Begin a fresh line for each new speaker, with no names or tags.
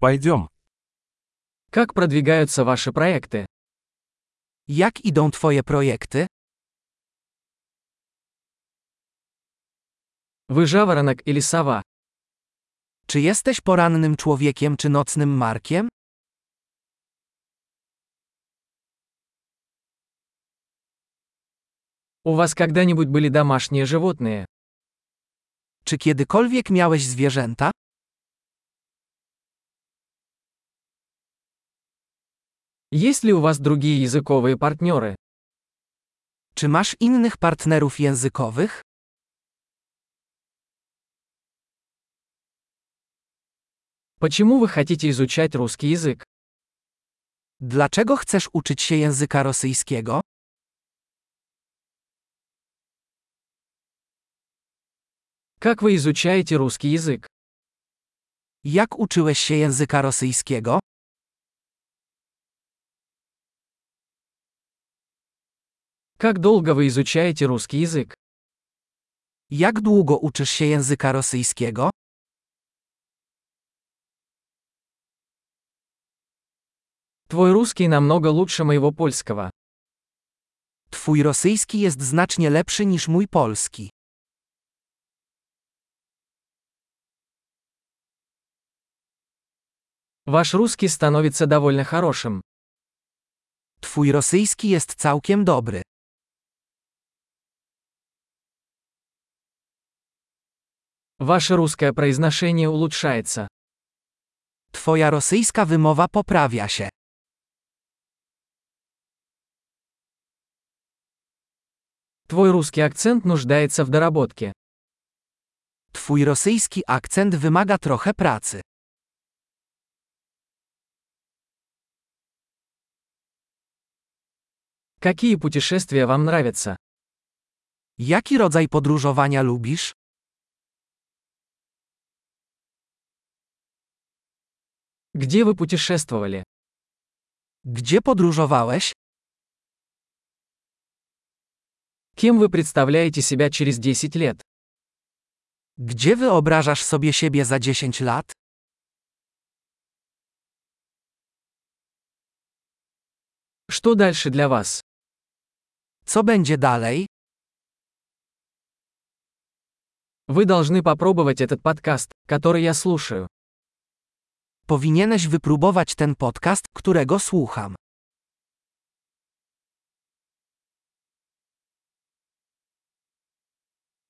Пойдем.
Как продвигаются ваши проекты?
Jak idą Twoje projekty?
Вы жаворонок или сова?
Czy jesteś porannym człowiekiem czy nocnym markiem?
У вас когда-нибудь были домашние животные?
Czy kiedykolwiek miałeś zwierzęta?
Есть ли у вас другие языковые партнеры?
Czy masz innych partnerów językowych?
Почему вы хотите изучать русский язык?
Dlaczego chcesz uczyć się języka rosyjskiego?
Как вы изучаете русский язык?
Jak uczyłeś się języka rosyjskiego?
Как долго вы изучаете русский язык?
Jak długo uczysz się języka rosyjskiego?
Твой русский намного лучше моего польского.
Twój rosyjski jest znacznie lepszy niż mój polski.
Ваш русский становится довольно хорошим.
Twój rosyjski jest całkiem dobry.
Ваше русское произношение улучшается.
Twoja rosyjska wymowa poprawia się.
Твой русский акцент нуждается в доработке.
Twój rosyjski akcent wymaga trochę pracy.
Какие путешествия вам нравятся?
Jaki rodzaj podróżowania lubisz?
Где вы путешествовали?
Gdzie podróżowałeś?
Кем вы представляете себя через 10 лет?
Gdzie wyobrażasz sobie siebie za 10 lat?
Что дальше для вас?
Co będzie dalej?
Вы должны попробовать этот подкаст, который я слушаю.
Powinieneś wypróbować ten podcast, którego słucham.